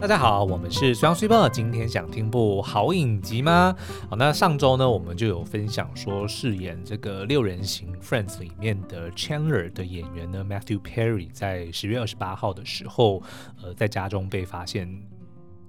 大家好，我们是双 super，今天想听部好影集吗？好，那上周呢，我们就有分享说，饰演这个六人行 Friends 里面的 Chandler 的演员呢，Matthew Perry，在十月二十八号的时候，呃，在家中被发现。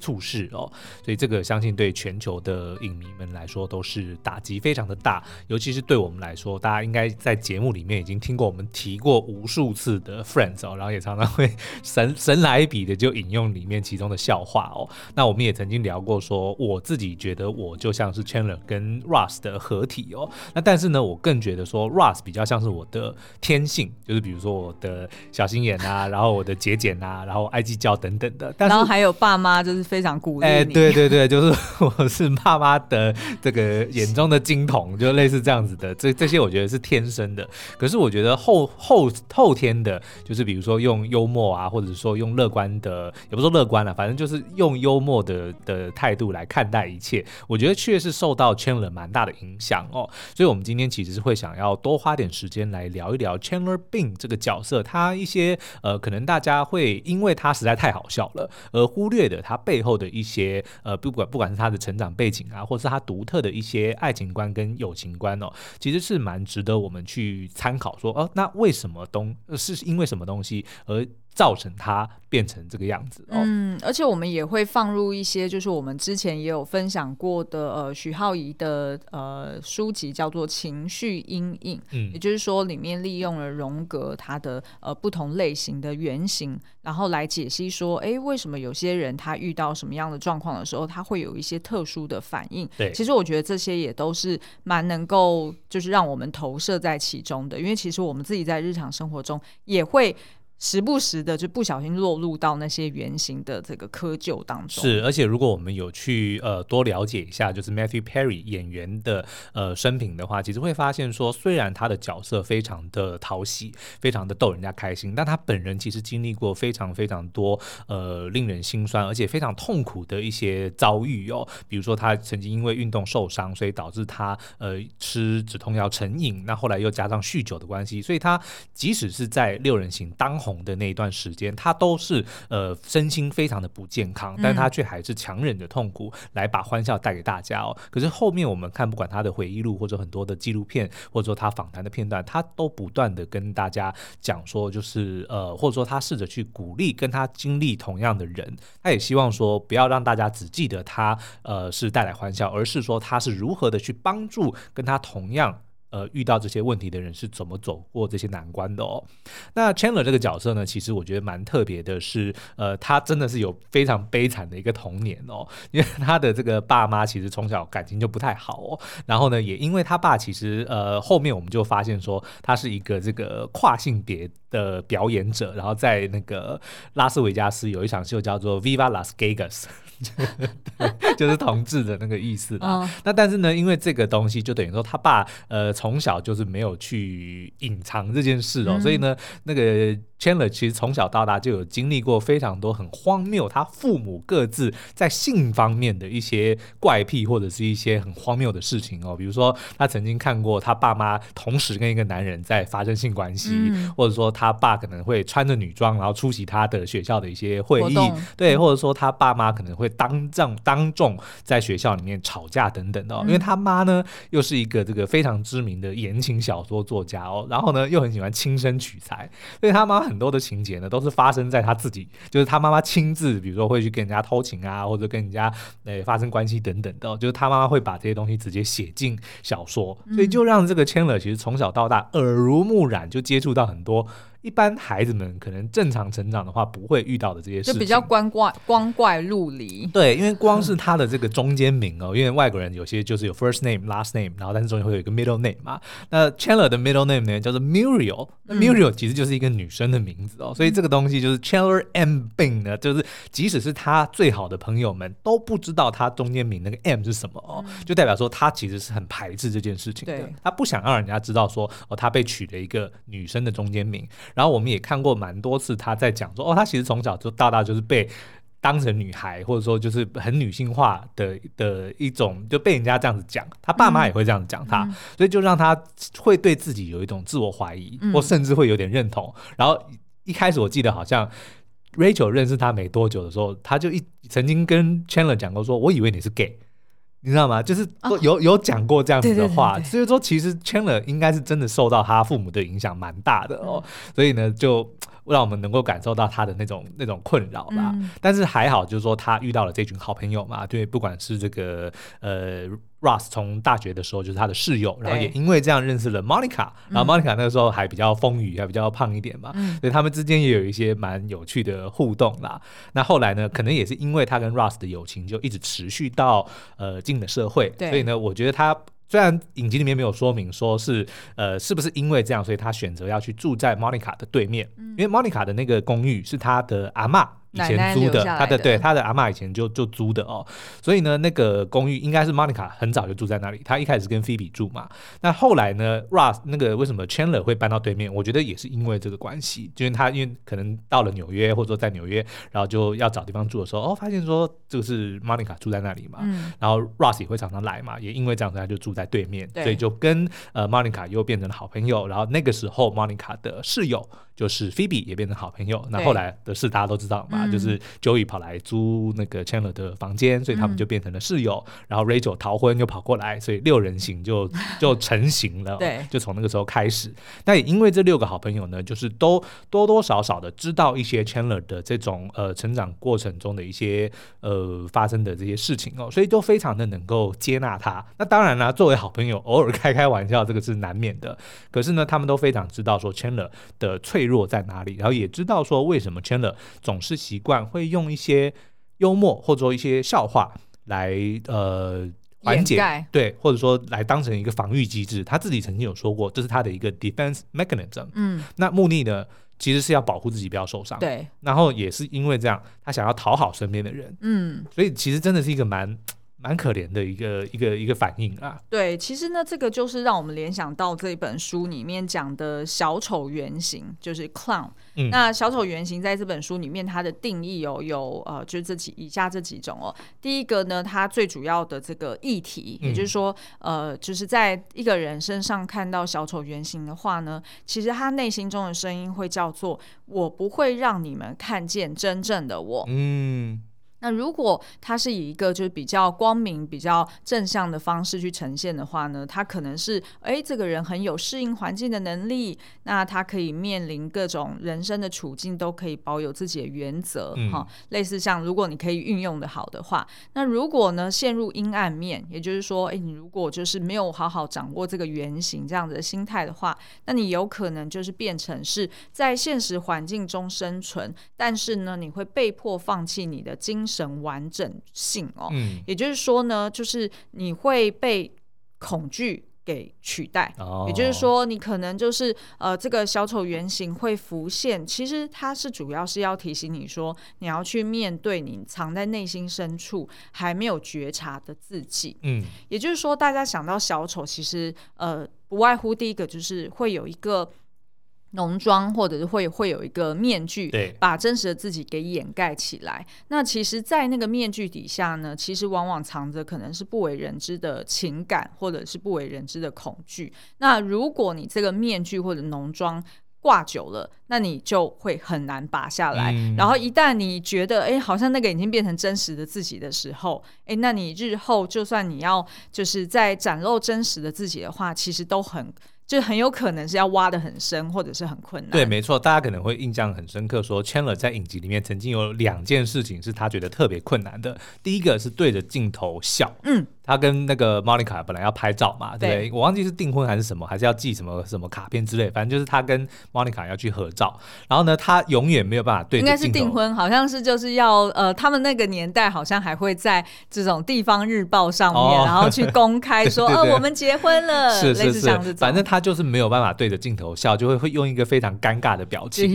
猝逝哦，所以这个相信对全球的影迷们来说都是打击非常的大，尤其是对我们来说，大家应该在节目里面已经听过我们提过无数次的 Friends 哦，然后也常常会神 神来一笔的就引用里面其中的笑话哦。那我们也曾经聊过说，我自己觉得我就像是 Chandler 跟 Ross 的合体哦。那但是呢，我更觉得说 Ross 比较像是我的天性，就是比如说我的小心眼啊，然后我的节俭啊，然后爱计较等等的。然后还有爸妈就是。非常鼓励哎，对对对，就是 我是爸妈的这个眼中的金童，就类似这样子的。这这些我觉得是天生的，可是我觉得后后后天的，就是比如说用幽默啊，或者说用乐观的，也不说乐观了，反正就是用幽默的的态度来看待一切。我觉得确实受到 Chandler 蛮大的影响哦。所以，我们今天其实是会想要多花点时间来聊一聊 Chandler Bing 这个角色，他一些呃，可能大家会因为他实在太好笑了而忽略的他背后的一些呃，不管不管是他的成长背景啊，或是他独特的一些爱情观跟友情观哦，其实是蛮值得我们去参考说。哦，那为什么东是因为什么东西而造成他变成这个样子哦，嗯，而且我们也会放入一些，就是我们之前也有分享过的，呃，徐浩仪的呃书籍叫做《情绪阴影》，嗯，也就是说里面利用了荣格他的呃不同类型的原型，然后来解析说，哎，为什么有些人他遇到什么样的状况的时候，他会有一些特殊的反应？对，其实我觉得这些也都是蛮能够，就是让我们投射在其中的，因为其实我们自己在日常生活中也会。时不时的就不小心落入到那些原型的这个窠臼当中。是，而且如果我们有去呃多了解一下，就是 Matthew Perry 演员的呃生平的话，其实会发现说，虽然他的角色非常的讨喜，非常的逗人家开心，但他本人其实经历过非常非常多呃令人心酸而且非常痛苦的一些遭遇哦。比如说他曾经因为运动受伤，所以导致他呃吃止痛药成瘾，那后来又加上酗酒的关系，所以他即使是在六人行当红。的那一段时间，他都是呃身心非常的不健康，但他却还是强忍着痛苦来把欢笑带给大家哦。可是后面我们看，不管他的回忆录或者很多的纪录片，或者说他访谈的片段，他都不断的跟大家讲说，就是呃，或者说他试着去鼓励跟他经历同样的人，他也希望说不要让大家只记得他呃是带来欢笑，而是说他是如何的去帮助跟他同样。呃，遇到这些问题的人是怎么走过这些难关的哦？那 Chandler 这个角色呢，其实我觉得蛮特别的是，呃，他真的是有非常悲惨的一个童年哦，因为他的这个爸妈其实从小感情就不太好哦，然后呢，也因为他爸其实呃，后面我们就发现说他是一个这个跨性别的表演者，然后在那个拉斯维加斯有一场秀叫做 Viva Las Vegas。就是同志的那个意思啦。那但是呢，因为这个东西就等于说他爸呃从小就是没有去隐藏这件事哦，所以呢，那个 Chandler 其实从小到大就有经历过非常多很荒谬，他父母各自在性方面的一些怪癖或者是一些很荒谬的事情哦。比如说他曾经看过他爸妈同时跟一个男人在发生性关系，或者说他爸可能会穿着女装然后出席他的学校的一些会议，对，或者说他爸妈可能会。当众当众在学校里面吵架等等的哦，因为他妈呢又是一个这个非常知名的言情小说作家哦，然后呢又很喜欢亲身取材，所以他妈很多的情节呢都是发生在他自己，就是他妈妈亲自，比如说会去跟人家偷情啊，或者跟人家诶发生关系等等的，就是他妈妈会把这些东西直接写进小说，所以就让这个 Chandler 其实从小到大耳濡目染，就接触到很多。一般孩子们可能正常成长的话，不会遇到的这些事情，就比较光怪光怪陆离。对，因为光是他的这个中间名哦，因为外国人有些就是有 first name、last name，然后但是中间会有一个 middle name 嘛。那 Chandler 的 middle name 呢叫做 Muriel，那 Muriel 其实就是一个女生的名字哦，所以这个东西就是 Chandler M. Bing 呢，就是即使是他最好的朋友们都不知道他中间名那个 M 是什么哦，就代表说他其实是很排斥这件事情的，他不想让人家知道说哦，他被取了一个女生的中间名。然后我们也看过蛮多次，他在讲说，哦，他其实从小就到大就是被当成女孩，或者说就是很女性化的的一种，就被人家这样子讲，他爸妈也会这样子讲他，嗯、所以就让他会对自己有一种自我怀疑，嗯、或甚至会有点认同。然后一开始我记得好像。Rachel 认识他没多久的时候，他就一曾经跟 Chandler 讲过说，我以为你是 gay。你知道吗？就是有、哦、有讲过这样子的话，所以说其实 Chandler 应该是真的受到他父母的影响蛮大的哦，嗯、所以呢，就让我们能够感受到他的那种那种困扰吧。嗯、但是还好，就是说他遇到了这群好朋友嘛，对，不管是这个呃。Ross 从大学的时候就是他的室友，然后也因为这样认识了 Monica，然后 Monica 那个时候还比较丰腴，还比较胖一点嘛，嗯、所以他们之间也有一些蛮有趣的互动啦。那后来呢，可能也是因为他跟 Russ 的友情就一直持续到呃进了社会，所以呢，我觉得他虽然影集里面没有说明说是呃是不是因为这样，所以他选择要去住在 Monica 的对面，嗯、因为 Monica 的那个公寓是他的阿嬷。以前租的，他的对他的阿嬷以前就就租的哦，所以呢，那个公寓应该是 Monica 很早就住在那里。他一开始跟 Phoebe 住嘛，那后来呢，Ross 那个为什么 Chandler 会搬到对面？我觉得也是因为这个关系，就是他因为可能到了纽约或者说在纽约，然后就要找地方住的时候，哦，发现说这个是 Monica 住在那里嘛，嗯、然后 Ross 也会常常来嘛，也因为这样子他就住在对面，对所以就跟呃 Monica 又变成了好朋友。然后那个时候 Monica 的室友就是 Phoebe 也变成好朋友。那后来的事大家都知道嘛，就是 Joey。跑来租那个 Chandler 的房间，所以他们就变成了室友。嗯、然后 Rachel 逃婚又跑过来，所以六人行就 就成型了。对，就从那个时候开始。那也因为这六个好朋友呢，就是都多多少少的知道一些 Chandler 的这种呃成长过程中的一些呃发生的这些事情哦，所以都非常的能够接纳他。那当然啦，作为好朋友，偶尔开开玩笑，这个是难免的。可是呢，他们都非常知道说 Chandler 的脆弱在哪里，然后也知道说为什么 Chandler 总是习惯会用。一些幽默或者说一些笑话来呃缓解盖对，或者说来当成一个防御机制。他自己曾经有说过，这是他的一个 defense mechanism。嗯，那目的呢，其实是要保护自己不要受伤。对，然后也是因为这样，他想要讨好身边的人。嗯，所以其实真的是一个蛮。蛮可怜的一个一个一个反应啊！对，其实呢，这个就是让我们联想到这本书里面讲的小丑原型，就是 clown。嗯，那小丑原型在这本书里面，它的定义哦，有呃，就是这几以下这几种哦。第一个呢，它最主要的这个议题，也就是说，呃，就是在一个人身上看到小丑原型的话呢，其实他内心中的声音会叫做“我不会让你们看见真正的我”。嗯。那如果他是以一个就是比较光明、比较正向的方式去呈现的话呢，他可能是哎，这个人很有适应环境的能力，那他可以面临各种人生的处境都可以保有自己的原则，哈、嗯，类似像如果你可以运用的好的话，那如果呢陷入阴暗面，也就是说，哎，你如果就是没有好好掌握这个原型这样子的心态的话，那你有可能就是变成是在现实环境中生存，但是呢，你会被迫放弃你的精神。完整性哦，嗯，也就是说呢，就是你会被恐惧给取代，哦，也就是说，你可能就是呃，这个小丑原型会浮现，其实它是主要是要提醒你说，你要去面对你藏在内心深处还没有觉察的自己，嗯，也就是说，大家想到小丑，其实呃，不外乎第一个就是会有一个。浓妆，或者是会会有一个面具，对，把真实的自己给掩盖起来。那其实，在那个面具底下呢，其实往往藏着可能是不为人知的情感，或者是不为人知的恐惧。那如果你这个面具或者浓妆挂久了，那你就会很难拔下来。嗯、然后一旦你觉得，哎，好像那个已经变成真实的自己的时候，哎，那你日后就算你要就是在展露真实的自己的话，其实都很。就很有可能是要挖的很深，或者是很困难。对，没错，大家可能会印象很深刻，说 Chandler 在影集里面曾经有两件事情是他觉得特别困难的。第一个是对着镜头笑，嗯。他跟那个 Monica 本来要拍照嘛，对不对？对，我忘记是订婚还是什么，还是要寄什么什么卡片之类，反正就是他跟 Monica 要去合照。然后呢，他永远没有办法对。应该是订婚，好像是就是要呃，他们那个年代好像还会在这种地方日报上面，哦、然后去公开 说哦，我们结婚了，是是是，反正他就是没有办法对着镜头笑，就会会用一个非常尴尬的表情。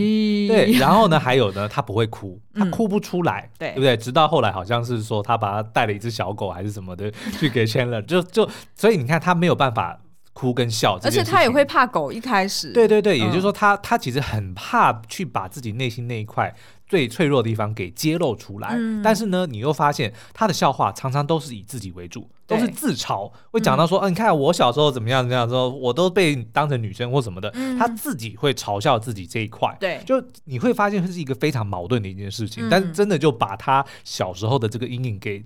对，然后呢，还有呢，他不会哭，他哭不出来，嗯、对，对不对？直到后来好像是说他把他带了一只小狗还是什么的。去给 Chandler，就就所以你看他没有办法哭跟笑，而且他也会怕狗。一开始，对对对，也就是说他，他他其实很怕去把自己内心那一块最脆弱的地方给揭露出来。嗯、但是呢，你又发现他的笑话常常都是以自己为主，都是自嘲，会讲到说，嗯、啊，你看我小时候怎么样怎么样，说我都被当成女生或什么的，嗯、他自己会嘲笑自己这一块。对，就你会发现这是一个非常矛盾的一件事情，嗯、但是真的就把他小时候的这个阴影给。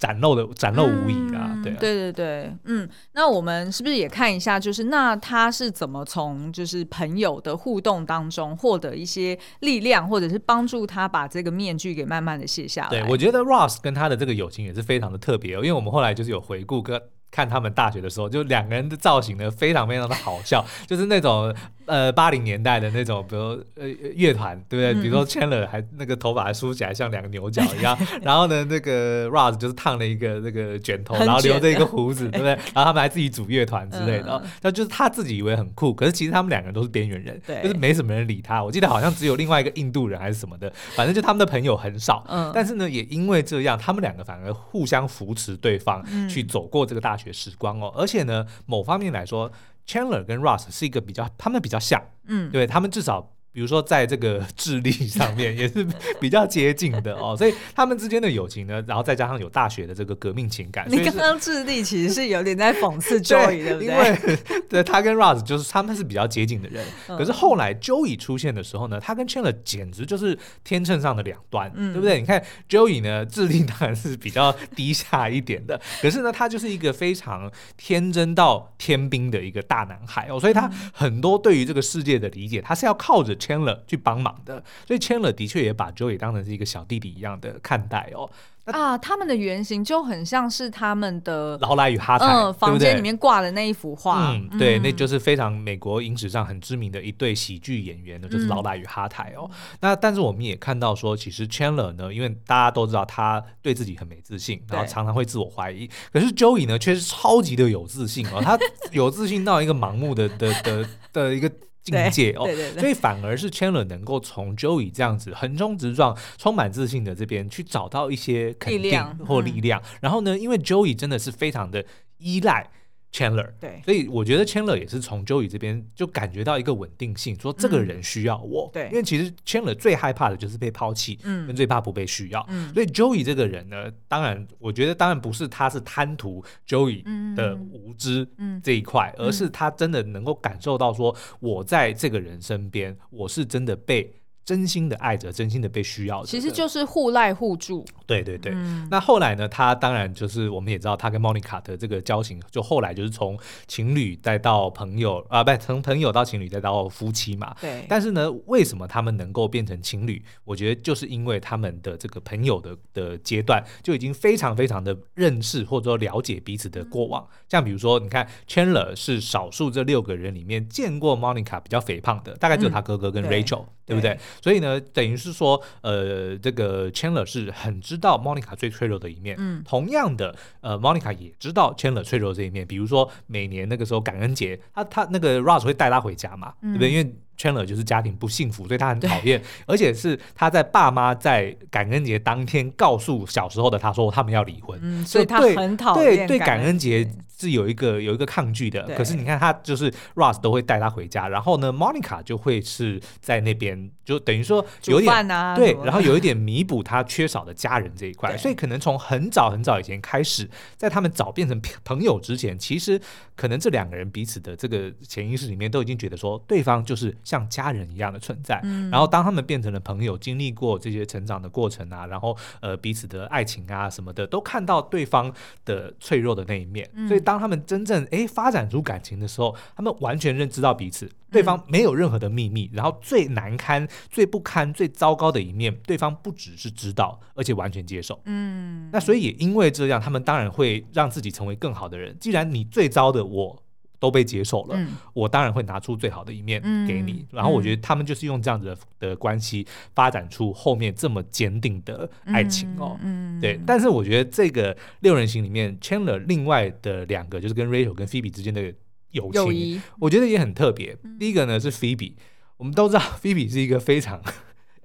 展露的展露无遗啊，嗯、对啊对对对，嗯，那我们是不是也看一下，就是那他是怎么从就是朋友的互动当中获得一些力量，或者是帮助他把这个面具给慢慢的卸下来？对，我觉得 Ross 跟他的这个友情也是非常的特别，因为我们后来就是有回顾跟看他们大学的时候，就两个人的造型呢非常非常的好笑，就是那种。呃，八零年代的那种，比如呃乐团，对不对？嗯、比如说 Chandler 还那个头发还梳起来像两个牛角一样，然后呢，那个 Ross 就是烫了一个那个卷头，然后留着一个胡子，对不对？然后他们还自己组乐团之类的，那、嗯、就是他自己以为很酷，可是其实他们两个人都是边缘人，就是没什么人理他。我记得好像只有另外一个印度人还是什么的，反正就他们的朋友很少。嗯、但是呢，也因为这样，他们两个反而互相扶持对方，去走过这个大学时光哦。嗯、而且呢，某方面来说。Chandler 跟 Ross 是一个比较，他们比较像，嗯，对，他们至少。比如说，在这个智力上面 也是比较接近的哦，所以他们之间的友情呢，然后再加上有大学的这个革命情感。你刚刚智力其实是有点在讽刺 Joey，对不对？因为 对他跟 Ross 就是他们是比较接近的人，可是后来 Joey 出现的时候呢，他跟 Chandler 简直就是天秤上的两端，对不对？你看 Joey 呢，智力当然是比较低下一点的，可是呢，他就是一个非常天真到天兵的一个大男孩哦，所以他很多对于这个世界的理解，他是要靠着。Chandler 去帮忙的，所以 Chandler 的确也把 Joey 当成是一个小弟弟一样的看待哦。啊，他们的原型就很像是他们的劳莱与哈台，嗯，房间里面挂的那一幅画，嗯，对，那就是非常美国影史上很知名的一对喜剧演员呢，就是劳莱与哈台哦。那但是我们也看到说，其实 Chandler 呢，因为大家都知道他对自己很没自信，然后常常会自我怀疑，可是 Joey 呢却是超级的有自信哦，他有自信到一个盲目的的的的一个。境界哦，所以反而是 Chandler 能够从 Joey 这样子横冲直撞、充满自信的这边去找到一些肯定或力量。然后呢，因为 Joey 真的是非常的依赖。Chandler，对，所以我觉得 Chandler 也是从 Joey 这边就感觉到一个稳定性，说这个人需要我，对，因为其实 Chandler 最害怕的就是被抛弃，嗯，跟最怕不被需要，嗯，所以 Joey 这个人呢，当然，我觉得当然不是他是贪图 Joey 的无知这一块，而是他真的能够感受到说，我在这个人身边，我是真的被。真心的爱着，真心的被需要，其实就是互赖互助。对对对。嗯、那后来呢？他当然就是我们也知道，他跟 Monica 的这个交情，就后来就是从情侣再到朋友啊，不，从朋友到情侣再到夫妻嘛。对。但是呢，为什么他们能够变成情侣？我觉得就是因为他们的这个朋友的的阶段就已经非常非常的认识或者说了解彼此的过往。嗯、像比如说，你看 Chandler 是少数这六个人里面见过 Monica 比较肥胖的，大概只有他哥哥跟 Rachel，、嗯、对，对不对？对所以呢，等于是说，呃，这个 Chandler 是很知道 Monica 最脆弱的一面。嗯，同样的，呃，Monica 也知道 Chandler 脆弱的这一面。比如说，每年那个时候感恩节，他他那个 Ross 会带他回家嘛，嗯、对不对？因为 Chandler 就是家庭不幸福，所以他很讨厌，而且是他在爸妈在感恩节当天告诉小时候的他说他们要离婚，嗯、所以他很讨厌对对感恩节是有一个有一个抗拒的。可是你看他就是 Ross 都会带他回家，然后呢，Monica 就会是在那边就等于说有点、啊、对，然后有一点弥补他缺少的家人这一块，所以可能从很早很早以前开始，在他们早变成朋友之前，其实可能这两个人彼此的这个潜意识里面都已经觉得说对方就是。像家人一样的存在，嗯、然后当他们变成了朋友，经历过这些成长的过程啊，然后呃彼此的爱情啊什么的，都看到对方的脆弱的那一面。嗯、所以当他们真正诶发展出感情的时候，他们完全认知到彼此，对方没有任何的秘密，嗯、然后最难堪、最不堪、最糟糕的一面，对方不只是知道，而且完全接受。嗯，那所以也因为这样，他们当然会让自己成为更好的人。既然你最糟的我。都被接受了，嗯、我当然会拿出最好的一面给你。嗯、然后我觉得他们就是用这样子的的关系发展出后面这么坚定的爱情哦。嗯嗯、对。但是我觉得这个六人行里面，Chandler 另外的两个就是跟 Rachel 跟 Phoebe 之间的友情，友我觉得也很特别。嗯、第一个呢是 Phoebe，我们都知道 Phoebe 是一个非常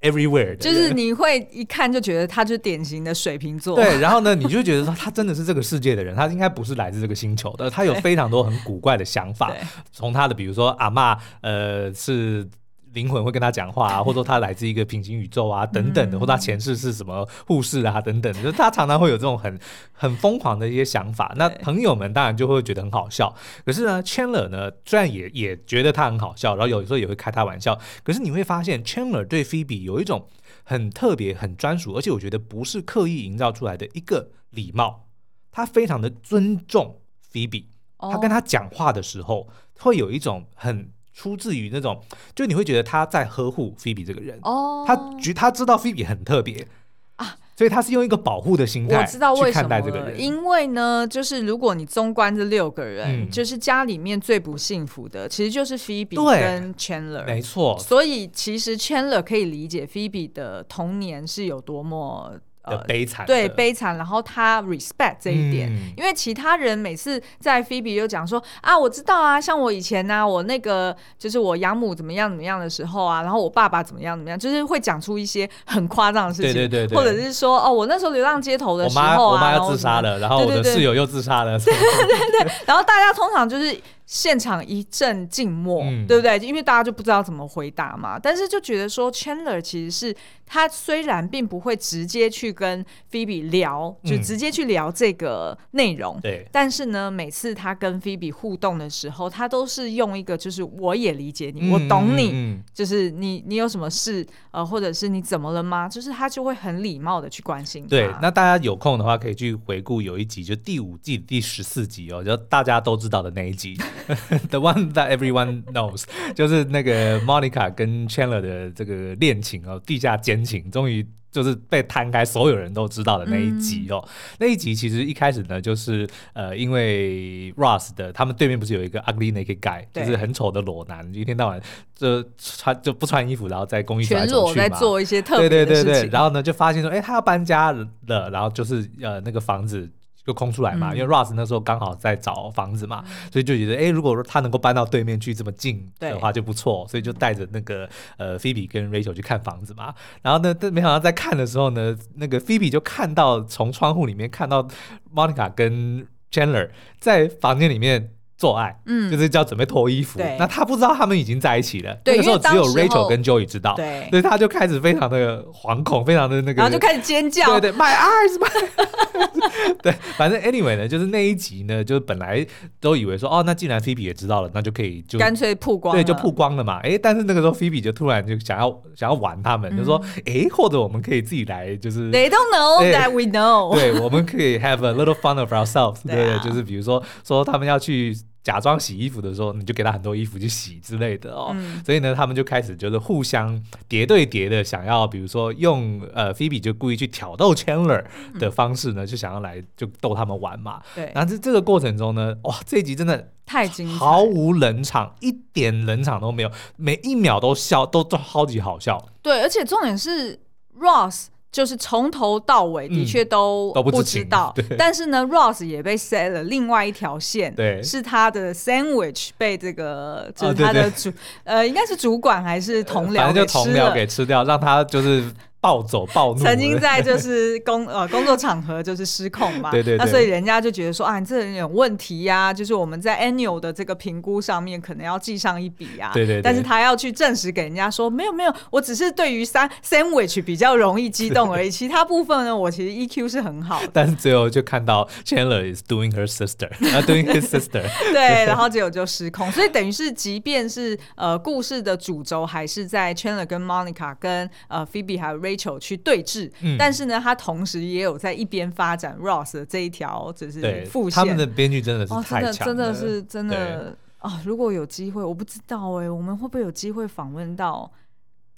everywhere，就是你会一看就觉得他就是典型的水瓶座。对，然后呢，你就觉得说他真的是这个世界的人，他应该不是来自这个星球的，他有非常多很古怪的想法。从他的比如说阿嬷，呃，是。灵魂会跟他讲话啊，或者说他来自一个平行宇宙啊，等等的，或者他前世是什么护士啊，等等，就是他常常会有这种很很疯狂的一些想法。那朋友们当然就会觉得很好笑。可是呢，Chandler 呢，虽然也也觉得他很好笑，然后有时候也会开他玩笑。可是你会发现，Chandler 对 Phoebe 有一种很特别、很专属，而且我觉得不是刻意营造出来的一个礼貌。他非常的尊重 Phoebe，他跟他讲话的时候会有一种很。出自于那种，就你会觉得他在呵护菲比这个人。哦，他觉他知道菲比很特别。啊，所以他是用一个保护的心态去看待这个人。因为呢，就是如果你纵观这六个人，嗯、就是家里面最不幸福的，其实就是菲比跟 Chandler，没错。所以其实 Chandler 可以理解菲比的童年是有多么。呃，悲惨，对悲惨，然后他 respect 这一点，嗯、因为其他人每次在 Phoebe 又讲说啊，我知道啊，像我以前呢、啊，我那个就是我养母怎么样怎么样的时候啊，然后我爸爸怎么样怎么样，就是会讲出一些很夸张的事情，对对对，或者是说哦，我那时候流浪街头的时候啊，我妈要自杀了，然后我的室友又自杀了，对对对对，然后大家通常就是。现场一阵静默，嗯、对不对？因为大家就不知道怎么回答嘛。但是就觉得说，Chandler 其实是他虽然并不会直接去跟 Phoebe 聊，就直接去聊这个内容，对、嗯。但是呢，每次他跟 Phoebe 互动的时候，他都是用一个就是我也理解你，嗯、我懂你，嗯、就是你你有什么事呃，或者是你怎么了吗？就是他就会很礼貌的去关心。对，那大家有空的话可以去回顾有一集，就第五季第十四集哦，就大家都知道的那一集。The one that everyone knows，就是那个 Monica 跟 Chandler 的这个恋情哦，地下奸情，终于就是被摊开，所有人都知道的那一集哦。嗯、那一集其实一开始呢，就是呃，因为 Ross 的他们对面不是有一个 ugly naked guy，就是很丑的裸男，一天到晚就穿就不穿衣服，然后在公寓走来走去嘛，在做一些特别的事情。对对对对，然后呢，就发现说，哎，他要搬家了，然后就是呃，那个房子。就空出来嘛，嗯、因为 Ross 那时候刚好在找房子嘛，嗯、所以就觉得，哎，如果说他能够搬到对面去这么近的话就不错，所以就带着那个呃 Phoebe 跟 Rachel 去看房子嘛。然后呢，但没想到在看的时候呢，那个 Phoebe 就看到从窗户里面看到 Monica 跟 Chandler 在房间里面做爱，嗯，就是叫准备脱衣服。对。那他不知道他们已经在一起了，对那个时候只有 Rachel 跟 Joey 知道，对，所以他就开始非常的惶恐，非常的那个，然后就开始尖叫，对对，My eyes，my 对，反正 anyway 呢，就是那一集呢，就是本来都以为说，哦，那既然 Phoebe 也知道了，那就可以就干脆曝光，对，就曝光了嘛。哎，但是那个时候 Phoebe 就突然就想要想要玩他们，嗯、就说，哎，或者我们可以自己来，就是 They don't know that we know，对，我们可以 have a little fun of ourselves，对，对，就是比如说说他们要去。假装洗衣服的时候，你就给他很多衣服去洗之类的哦。嗯、所以呢，他们就开始就是互相叠对叠的，想要比如说用呃菲比就故意去挑逗 Chandler 的方式呢，嗯、就想要来就逗他们玩嘛。对。然后这这个过程中呢，哇，这一集真的太精彩，毫无冷场，一点冷场都没有，每一秒都笑，都都超级好笑。对，而且重点是 Ross。就是从头到尾的确都不知道，但是呢，Ross 也被 set 了另外一条线，对，是他的 sandwich 被这个就是他的主呃，应该是主管还是同僚，反正就同僚给吃掉，让他就是。暴走暴怒，曾经在就是工呃工作场合就是失控嘛，对对对，那所以人家就觉得说啊，你这人有问题呀，啊，就是我们在 annual 的这个评估上面可能要记上一笔呀，啊，对，对对，但是他要去证实给人家说没有没有，我只是对于三 sandwich 比较容易激动而已，其他部分呢，我其实 EQ 是很好的，但是最后就看到 Chandler is doing her sister，啊 doing his sister，对，然后结果就失控，所以等于是即便是呃故事的主轴还是在 Chandler 跟 Monica 跟呃 Phoebe 还有去对峙，嗯、但是呢，他同时也有在一边发展 Ross 的这一条，只是副线。他们的编剧真的是太强，哦，真的是真的啊、哦！如果有机会，我不知道哎，我们会不会有机会访问到？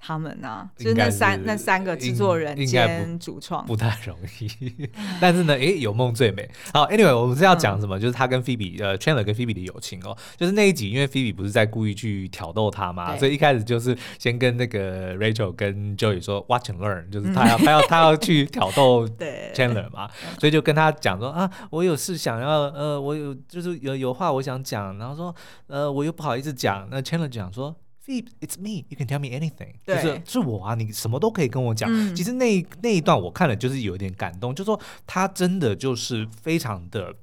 他们呢、啊，就是那三那三个制作人兼主创，不太容易。但是呢，诶、欸，有梦最美。好，Anyway，我们是要讲什么？嗯、就是他跟 Phoebe 呃，Chandler 跟 Phoebe 的友情哦。就是那一集，因为 Phoebe 不是在故意去挑逗他嘛，所以一开始就是先跟那个 Rachel 跟 Joey 说 Watch and learn，就是他要他要他要去挑逗 Chandler 嘛，所以就跟他讲说啊，我有事想要呃，我有就是有有话我想讲，然后说呃，我又不好意思讲。那 Chandler 讲说。Phoebe，it's me，you can tell me anything，对。就是是我啊，你什么都可以跟我讲。嗯、其实那那一段我看了，就是有一点感动，就是说他真的就是非常的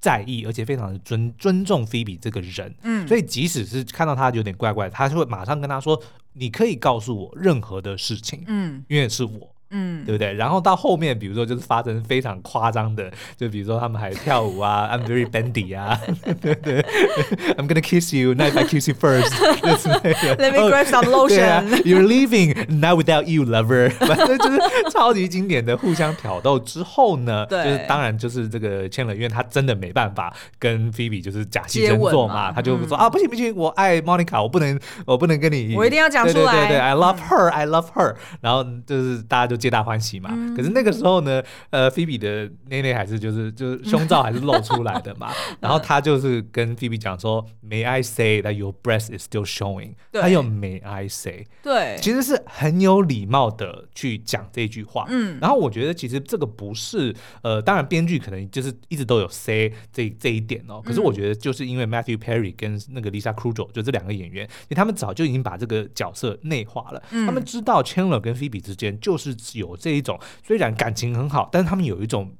在意，而且非常的尊尊重 Phoebe 这个人。嗯，所以即使是看到他有点怪怪，他就会马上跟他说：“你可以告诉我任何的事情，嗯，因为是我。”嗯，对不对？然后到后面，比如说就是发生非常夸张的，就比如说他们还跳舞啊，I'm very bendy 啊，对对，I'm gonna kiss you，not if I kiss you first，Let me grab some lotion，You're leaving，not without you，lover，反正就是超级经典的互相挑逗之后呢，对，就是当然就是这个 Chandler，因为他真的没办法跟 Phoebe 就是假戏真做嘛，他就说啊，不行不行，我爱 Monica，我不能我不能跟你，我一定要讲出来，对对对对，I love her，I love her，然后就是大家就。皆大欢喜嘛，可是那个时候呢，呃，菲比的内内还是就是就是胸罩还是露出来的嘛，然后他就是跟菲比讲说，May I say that your breast is still showing？他有 May I say？对，其实是很有礼貌的去讲这句话。嗯，然后我觉得其实这个不是呃，当然编剧可能就是一直都有 say 这这一点哦，可是我觉得就是因为 Matthew Perry 跟那个 Lisa Kudrow 就这两个演员，因为他们早就已经把这个角色内化了，他们知道 Chandler 跟菲比之间就是。有这一种，虽然感情很好，但是他们有一种。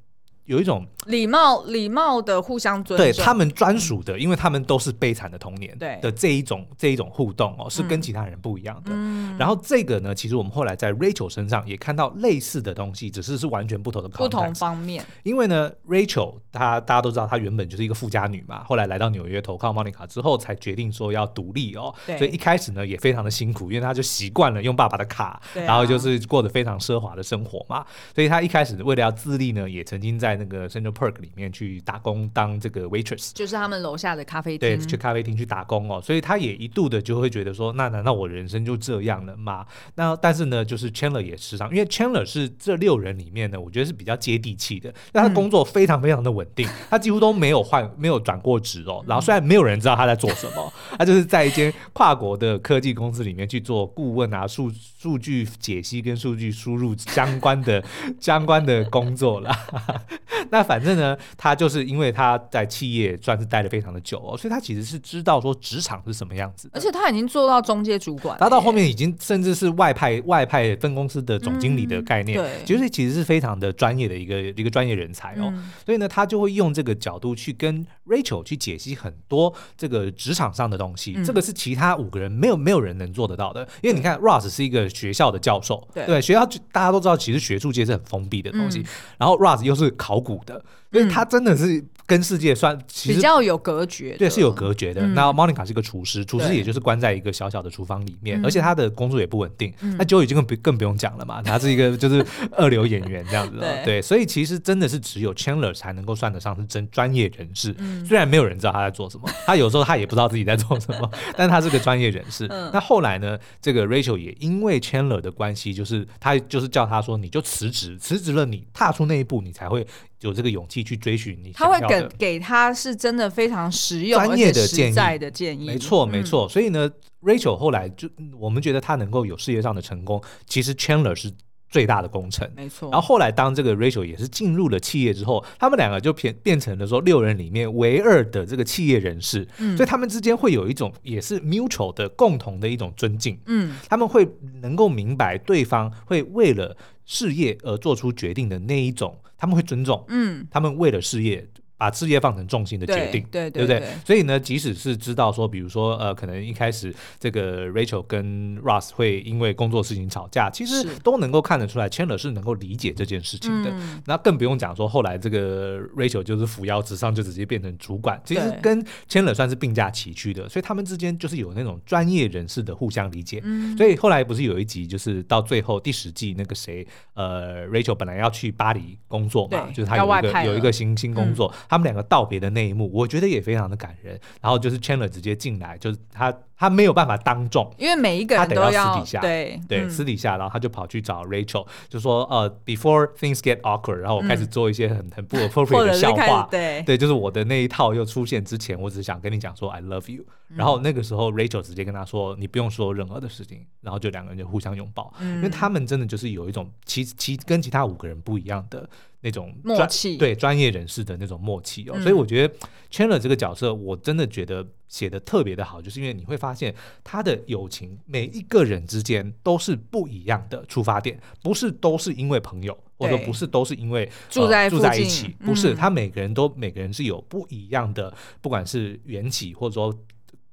有一种礼貌、礼貌的互相尊重，对他们专属的，因为他们都是悲惨的童年的这一种这一种互动哦，是跟其他人不一样的。然后这个呢，其实我们后来在 Rachel 身上也看到类似的东西，只是是完全不同的不同方面。因为呢，Rachel 她大家都知道，她原本就是一个富家女嘛，后来来到纽约投靠 Monica 之后，才决定说要独立哦。所以一开始呢，也非常的辛苦，因为她就习惯了用爸爸的卡，然后就是过得非常奢华的生活嘛。所以她一开始为了要自立呢，也曾经在那个 Central Park 里面去打工当这个 waitress，就是他们楼下的咖啡厅，对，去咖啡厅去打工哦。所以她也一度的就会觉得说，那难道我人生就这样了吗？那但是呢，就是 Chandler 也时常，因为 Chandler 是这六人里面呢，我觉得是比较接地气的。那他工作非常非常的稳定，他几乎都没有换，没有转过职哦。然后虽然没有人知道他在做什么，他就是在一间跨国的科技公司里面去做顾问啊，数数据解析跟数据输入相关的相关的工作啦。那反正呢，他就是因为他在企业算是待的非常的久哦，所以他其实是知道说职场是什么样子，而且他已经做到中介主管，他到后面已经甚至是外派外派分公司的总经理的概念，对，其实其实是非常的专业的一个一个专业人才哦，所以呢，他就会用这个角度去跟 Rachel 去解析很多这个职场上的东西，这个是其他五个人没有没有人能做得到的，因为你看 Ross 是一个学校的教授，对，学校大家都知道，其实学术界是很封闭的东西，然后 Ross 又是考古的。所以他真的是跟世界算其实比较有隔绝，对，是有隔绝的。那 Monica 是一个厨师，厨师也就是关在一个小小的厨房里面，而且他的工作也不稳定。那 Joey 就更不更不用讲了嘛，他是一个就是 二流演员这样子。对，所以其实真的是只有 Chandler 才能够算得上是真专业人士。虽然没有人知道他在做什么，他有时候他也不知道自己在做什么，但他是个专业人士。那后来呢，这个 Rachel 也因为 Chandler 的关系，就是他就是叫他说，你就辞职，辞职了，你踏出那一步，你才会。有这个勇气去追寻你，他会给给他是真的非常实用、专业的建议的建议。没错，没错。所以呢，Rachel 后来就我们觉得他能够有事业上的成功，其实 Chandler 是最大的工程。没错。然后后来当这个 Rachel 也是进入了企业之后，他们两个就变变成了说六人里面唯二的这个企业人士。嗯。所以他们之间会有一种也是 mutual 的共同的一种尊敬。嗯。他们会能够明白对方会为了事业而做出决定的那一种。他们会尊重，嗯，他们为了事业。把事业放成重心的决定，对，对，对，对不对？所以呢，即使是知道说，比如说，呃，可能一开始这个 Rachel 跟 Russ 会因为工作事情吵架，其实都能够看得出来，Chandler 是能够理解这件事情的。嗯、那更不用讲说，后来这个 Rachel 就是扶摇直上，就直接变成主管，其实跟 Chandler 算是并驾齐驱的。所以他们之间就是有那种专业人士的互相理解。嗯、所以后来不是有一集，就是到最后第十季那个谁，呃，Rachel 本来要去巴黎工作嘛，就是他有一个有一个新新工作。嗯他们两个道别的那一幕，我觉得也非常的感人。然后就是 Chandler 直接进来，就是他他没有办法当众，因为每一个人都要，他得要私底下，对对，嗯、私底下，然后他就跑去找 Rachel，就说呃，Before things get awkward，然后我开始做一些很、嗯、很不 appropriate 的笑话，对对，就是我的那一套又出现之前，我只是想跟你讲说 I love you。然后那个时候 Rachel 直接跟他说：“你不用说任何的事情。”然后就两个人就互相拥抱，嗯、因为他们真的就是有一种其其跟其他五个人不一样的那种默契，对专业人士的那种默契哦。嗯、所以我觉得 Chandler 这个角色，我真的觉得写的特别的好，就是因为你会发现他的友情每一个人之间都是不一样的出发点，不是都是因为朋友，或者说不是都是因为住在、呃、住在一起，不是、嗯、他每个人都每个人是有不一样的，不管是缘起或者说。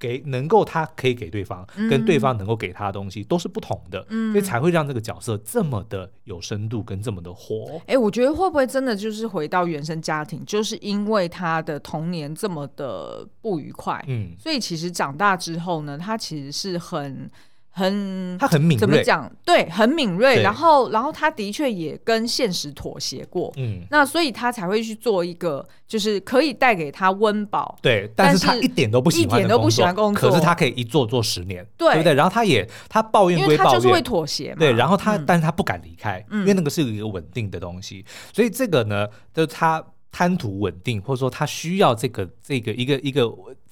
给能够他可以给对方，跟对方能够给他的东西都是不同的，嗯、所以才会让这个角色这么的有深度跟这么的活。哎、欸，我觉得会不会真的就是回到原生家庭，就是因为他的童年这么的不愉快，嗯，所以其实长大之后呢，他其实是很。很，他很敏锐，怎么讲？对，很敏锐。然后，然后他的确也跟现实妥协过。嗯，那所以他才会去做一个，就是可以带给他温饱。对，但是他一点都不喜欢，一点都不喜欢工作。可是他可以一做做十年，对，不对？然后他也他抱怨归抱怨，因为他就是会妥协嘛。对，然后他，嗯、但是他不敢离开，因为那个是一个稳定的东西。所以这个呢，就是他。贪图稳定，或者说他需要这个这个一个一个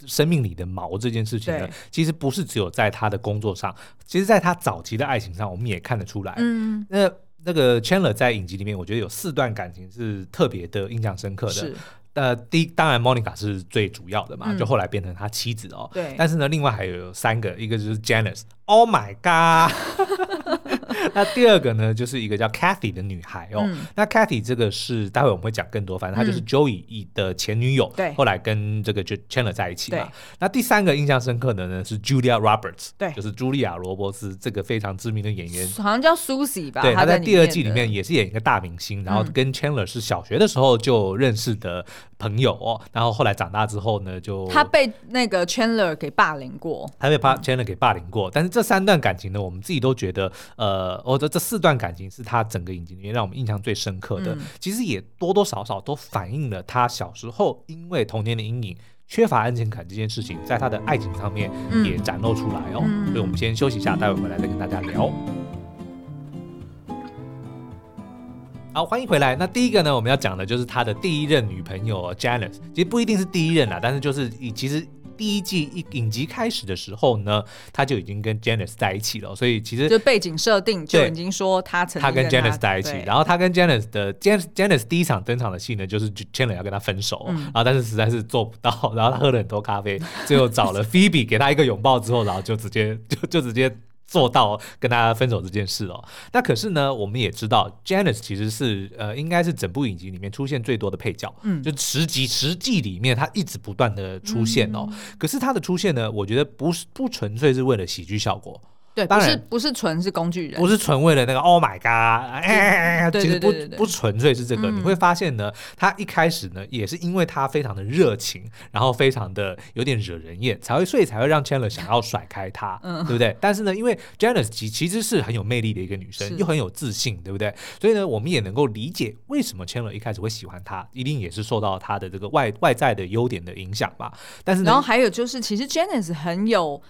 生命里的毛这件事情呢，其实不是只有在他的工作上，其实在他早期的爱情上，我们也看得出来。嗯，那那个 Chandler 在影集里面，我觉得有四段感情是特别的印象深刻的。是，呃，第一当然 Monica 是最主要的嘛，嗯、就后来变成他妻子哦。对，但是呢，另外还有三个，一个就是 Janice。Oh my god！那第二个呢，就是一个叫 Kathy 的女孩哦。嗯、那 Kathy 这个是待会我们会讲更多，反正她就是 Joey 的前女友，对、嗯，后来跟这个就 Chandler 在一起嘛。那第三个印象深刻的呢是 Julia Roberts，对，就是茱莉亚罗伯斯这个非常知名的演员，好像叫 Susie 吧？对，她在第二季里面也是演一个大明星，然后跟 Chandler 是小学的时候就认识的朋友哦。然后后来长大之后呢，就她被那个 Chandler 给霸凌过，她被霸 Chandler 给霸凌过，但是这。这三段感情呢，我们自己都觉得，呃，我的这四段感情是他整个影集里面让我们印象最深刻的。嗯、其实也多多少少都反映了他小时候因为童年的阴影、缺乏安全感这件事情，在他的爱情上面也展露出来哦。嗯、所以，我们先休息一下，待会回来再跟大家聊。好，欢迎回来。那第一个呢，我们要讲的就是他的第一任女朋友 Janice。其实不一定是第一任啦，但是就是以其实。第一季一影集开始的时候呢，他就已经跟 Janice 在一起了，所以其实就背景设定就已经说他曾经他跟 Janice 在一起，然后他跟 Janice 的 Janice Janice 第一场登场的戏呢，就是 Chandler 要跟他分手，嗯、然后但是实在是做不到，然后他喝了很多咖啡，最后找了 Phoebe 给他一个拥抱之后，然后就直接就就直接。做到跟大家分手这件事哦，那可是呢，我们也知道，Janice 其实是呃，应该是整部影集里面出现最多的配角，嗯，就十集十季里面，他一直不断的出现哦。嗯、可是他的出现呢，我觉得不是不纯粹是为了喜剧效果。对，当然不是纯是工具人，不是纯为了那个 Oh my God，哎，其实不不纯粹是这个。你会发现呢，他一开始呢也是因为他非常的热情，然后非常的有点惹人厌，才会所以才会让 Chandler 想要甩开他，对不对？但是呢，因为 Janice 其其实是很有魅力的一个女生，又很有自信，对不对？所以呢，我们也能够理解为什么 Chandler 一开始会喜欢她，一定也是受到她的这个外外在的优点的影响吧。但是，然后还有就是，其实 Janice 很有。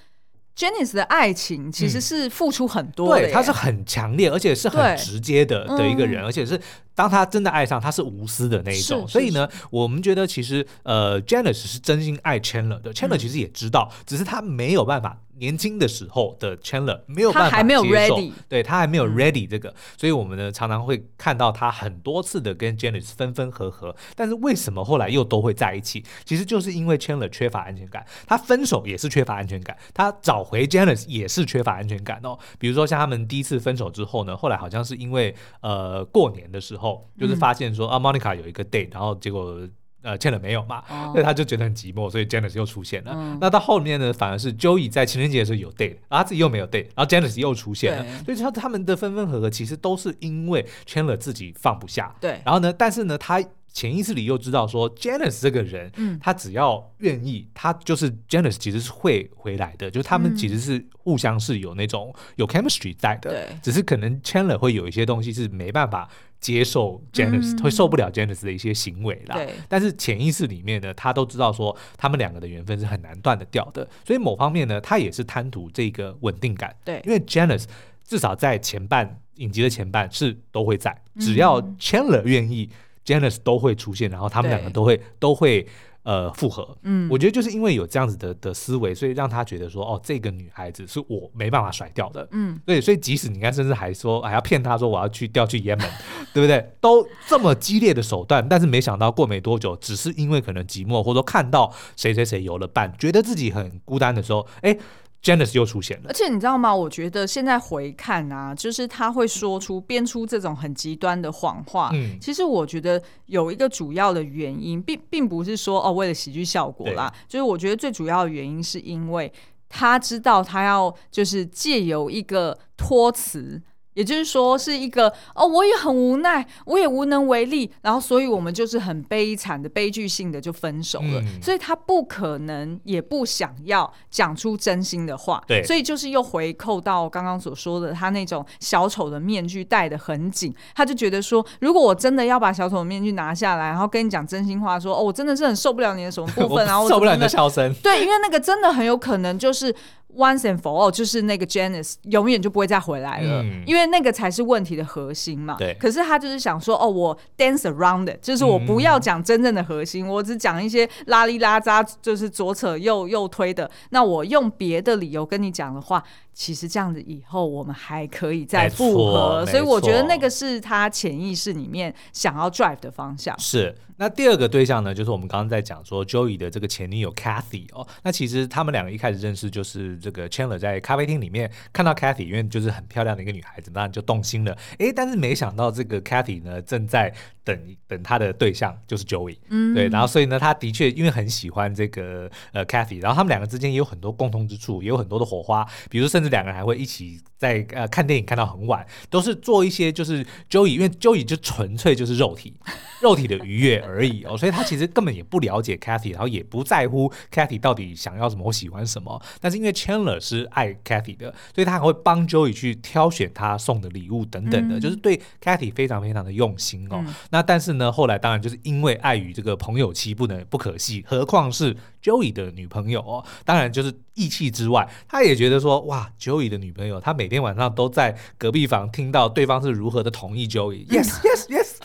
Janice 的爱情其实是付出很多的，对，他是很强烈，而且是很直接的的一个人，而且是。当他真的爱上，他是无私的那一种，所以呢，我们觉得其实呃，Janice 是真心爱 Chandler 的，Chandler 其实也知道，只是他没有办法，年轻的时候的 Chandler 没有办法接受，对，他还没有 ready 这个，所以我们呢常常会看到他很多次的跟 Janice 分分合合，但是为什么后来又都会在一起？其实就是因为 Chandler 缺乏安全感，他分手也是缺乏安全感，他找回 Janice 也是缺乏安全感哦。比如说像他们第一次分手之后呢，后来好像是因为呃过年的时候。就是发现说啊，Monica 有一个 date，然后结果呃 Chandler 没有嘛，所以他就觉得很寂寞，所以 Janice 又出现了。那到后面呢，反而是 Joey 在情人节的时候有 date，然后他自己又没有 date，然后 Janice 又出现了。所以他他们的分分合合其实都是因为 Chandler 自己放不下。对，然后呢，但是呢，他。潜意识里又知道说，Janice 这个人，嗯，他只要愿意，他就是 Janice 其实是会回来的，就是他们其实是互相是有那种有 chemistry 在的，对，只是可能 Chandler 会有一些东西是没办法接受 Janice，嗯，会受不了 Janice 的一些行为啦。对，但是潜意识里面呢，他都知道说，他们两个的缘分是很难断得掉的，所以某方面呢，他也是贪图这个稳定感。对，因为 Janice 至少在前半影集的前半是都会在，只要 Chandler 愿意。Janice 都会出现，然后他们两个都会对都会呃复合。嗯，我觉得就是因为有这样子的的思维，所以让他觉得说，哦，这个女孩子是我没办法甩掉的。嗯，对，所以即使你看，甚至还说还要骗他说我要去调去也门，对不对？都这么激烈的手段，但是没想到过没多久，只是因为可能寂寞，或者说看到谁谁谁有了伴，觉得自己很孤单的时候，哎。Janice 又出现了，而且你知道吗？我觉得现在回看啊，就是他会说出编出这种很极端的谎话。嗯，其实我觉得有一个主要的原因，并并不是说哦为了喜剧效果啦，就是我觉得最主要的原因是因为他知道他要就是借由一个托词。也就是说，是一个哦，我也很无奈，我也无能为力，然后，所以我们就是很悲惨的、悲剧性的就分手了。嗯、所以他不可能，也不想要讲出真心的话。对，所以就是又回扣到刚刚所说的，他那种小丑的面具戴的很紧，他就觉得说，如果我真的要把小丑的面具拿下来，然后跟你讲真心话，说哦，我真的是很受不了你的什么部分，然后受不了你的笑声。对，因为那个真的很有可能就是。Once and for all，就是那个 Janice 永远就不会再回来了，嗯、因为那个才是问题的核心嘛。对。可是他就是想说，哦，我 dance around it，就是我不要讲真正的核心，嗯、我只讲一些拉里拉扎，就是左扯右右推的。那我用别的理由跟你讲的话。其实这样子以后我们还可以再复合，所以我觉得那个是他潜意识里面想要 drive 的方向。是，那第二个对象呢，就是我们刚刚在讲说 Joey 的这个前女友 Kathy 哦。那其实他们两个一开始认识就是这个 Chandler 在咖啡厅里面看到 Kathy，因为就是很漂亮的一个女孩子，当然就动心了。诶，但是没想到这个 Kathy 呢正在等等他的对象就是 Joey，嗯，对，然后所以呢，他的确因为很喜欢这个呃 Cathy，然后他们两个之间也有很多共通之处，也有很多的火花，比如甚至。两个人还会一起在呃看电影看到很晚，都是做一些就是 Joey，因为 Joey 就纯粹就是肉体，肉体的愉悦而已哦，所以他其实根本也不了解 Cathy，然后也不在乎 Cathy 到底想要什么或喜欢什么。但是因为 Chandler 是爱 Cathy 的，所以他还会帮 Joey 去挑选他送的礼物等等的，嗯、就是对 Cathy 非常非常的用心哦。嗯、那但是呢，后来当然就是因为碍于这个朋友妻不能不可惜，何况是 Joey 的女朋友哦，当然就是。义气之外，他也觉得说，哇，Joey 的女朋友，他每天晚上都在隔壁房听到对方是如何的同意 Joey，yes，yes，yes，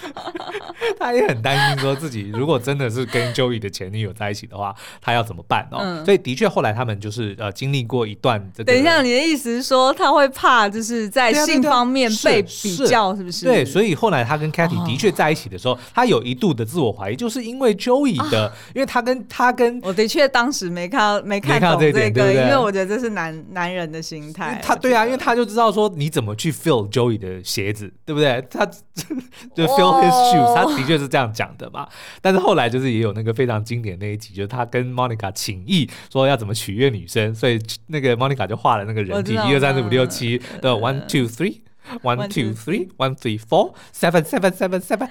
他也很担心说自己如果真的是跟 Joey 的前女友在一起的话，他要怎么办哦？嗯、所以的确后来他们就是呃经历过一段这个。等一下，你的意思是说他会怕就是在性方面被比较，是不是？对，所以后来他跟 Kathy 的确在一起的时候，哦、他有一度的自我怀疑，就是因为 Joey 的，啊、因为他跟他跟我的的确当时没看到没看懂这个。因为我觉得这是男男人的心态。他对啊，因为他就知道说你怎么去 fill Joey 的鞋子，对不对？他就 fill his shoes，他的确是这样讲的嘛。但是后来就是也有那个非常经典那一集，就是他跟 Monica 请益说要怎么取悦女生，所以那个 Monica 就画了那个人体，一二三四五六七的 one two three，one two three，one three four，seven，seven，seven，seven，seven。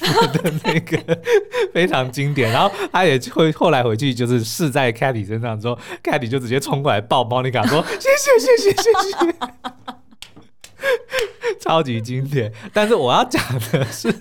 的那个非常经典，然后他也会后来回去就是试在 Katy 身上之后，Katy 就直接冲过来抱 Monica 说谢谢谢谢谢谢，超级经典。但是我要讲的是，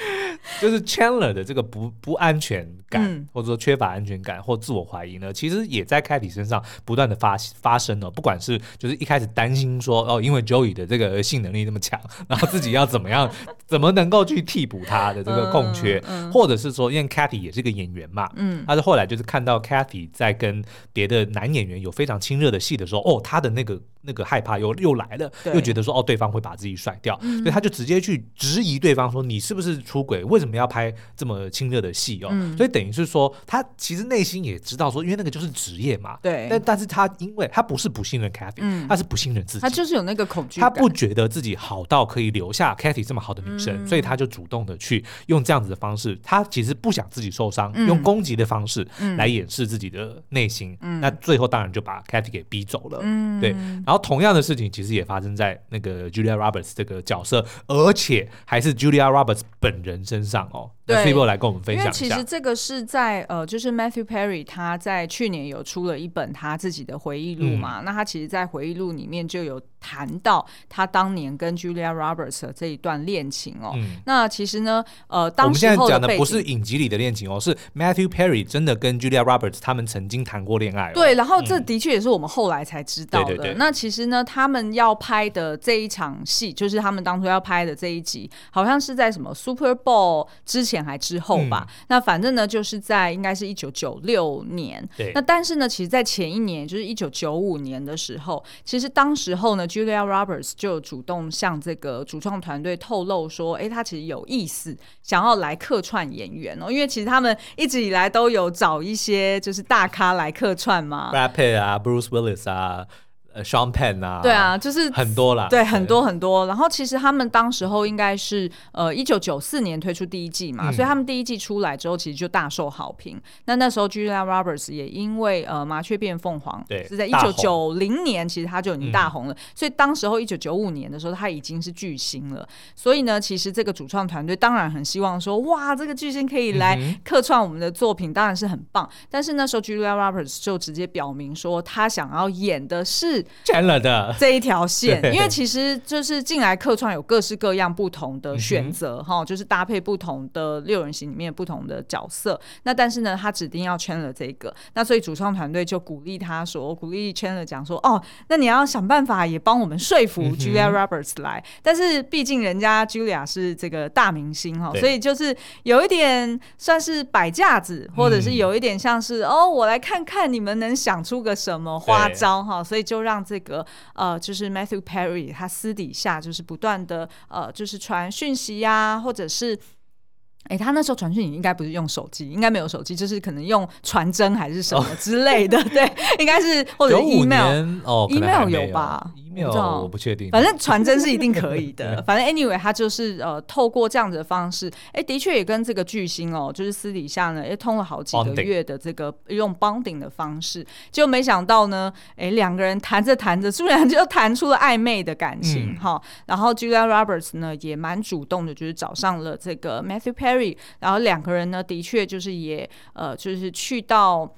就是 Chandler 的这个不不安全感，嗯、或者说缺乏安全感或自我怀疑呢，其实也在 Kathy 身上不断的发发生了。不管是就是一开始担心说哦，因为 Joey 的这个性能力那么强，然后自己要怎么样，怎么能够去替补他的这个空缺，嗯嗯、或者是说，因为 Kathy 也是个演员嘛，嗯，他是后来就是看到 Kathy 在跟别的男演员有非常亲热的戏的时候，哦，他的那个那个害怕又又来了，又觉得说哦，对方会把自己甩掉，嗯、所以他就直接去质疑对方说，你是不是出轨？为什么要拍这么亲热的戏哦？嗯、所以等于是说，他其实内心也知道说，因为那个就是职业嘛，对，但但是他因为他不是不信任 Kathy，嗯、他是不信任自己，他就是有那个恐惧，他不觉得自己好到可以留下 Kathy 这么好的女生。嗯所以他就主动的去用这样子的方式，他其实不想自己受伤，嗯、用攻击的方式来掩饰自己的内心。嗯、那最后当然就把 Kathy 给逼走了。嗯、对。然后同样的事情其实也发生在那个 Julia Roberts 这个角色，而且还是 Julia Roberts 本人身上哦。对，Fibo 来跟我们分享其实这个是在呃，就是 Matthew Perry 他在去年有出了一本他自己的回忆录嘛。嗯、那他其实，在回忆录里面就有谈到他当年跟 Julia Roberts 的这一段恋情哦。嗯、那其实呢，呃，当时候我们现在讲的不是影集里的恋情哦，是 Matthew Perry 真的跟 Julia Roberts 他们曾经谈过恋爱哦。对，然后这的确也是我们后来才知道的。嗯、对对对。那其实呢，他们要拍的这一场戏，就是他们当初要拍的这一集，好像是在什么 Super Bowl 之前。前还之后吧。嗯、那反正呢，就是在应该是一九九六年。对。那但是呢，其实，在前一年，就是一九九五年的时候，其实当时候呢，Julia Roberts 就主动向这个主创团队透露说，哎，他其实有意思，想要来客串演员哦，因为其实他们一直以来都有找一些就是大咖来客串嘛，Brad Pitt 啊，Bruce Willis 啊。Sean Penn 啊，对啊，就是很多啦，对，很多很多。然后其实他们当时候应该是呃一九九四年推出第一季嘛，嗯、所以他们第一季出来之后，其实就大受好评。那那时候 Julia Roberts 也因为呃麻雀变凤凰，对，是在一九九零年，其实他就已经大红了。嗯、所以当时候一九九五年的时候，他已经是巨星了。所以呢，其实这个主创团队当然很希望说，哇，这个巨星可以来客串我们的作品，当然是很棒。但是那时候 Julia Roberts 就直接表明说，他想要演的是 Chandler 的。这一条线，因为其实就是进来客串有各式各样不同的选择哈、嗯，就是搭配不同的六人行里面不同的角色。那但是呢，他指定要 Chandler 这个，那所以主创团队就鼓励他说，鼓励 Chandler 讲说，哦，那你要想办法也帮我们说服 Julia Roberts 来。嗯、但是毕竟人家 Julia 是这个大明星哈，所以就是有一点算是摆架子，或者是有一点像是、嗯、哦，我来看看你们能想出个什么花招哈，所以就让这个。呃，就是 Matthew Perry，他私底下就是不断的呃，就是传讯息呀、啊，或者是。哎，他那时候传讯应该不是用手机，应该没有手机，就是可能用传真还是什么之类的，哦、对，应该是或者 email 哦，email 有吧？email 我不确定，反正传真是一定可以的。反正 anyway，他就是呃，透过这样子的方式，哎，的确也跟这个巨星哦，就是私底下呢，也通了好几个月的这个用 bonding 的方式，就没想到呢，哎，两个人谈着谈着，突然就谈出了暧昧的感情哈。然后 Julia Roberts 呢，也蛮主动的，就是找上了这个 Matthew Perry。然后两个人呢，的确就是也呃，就是去到。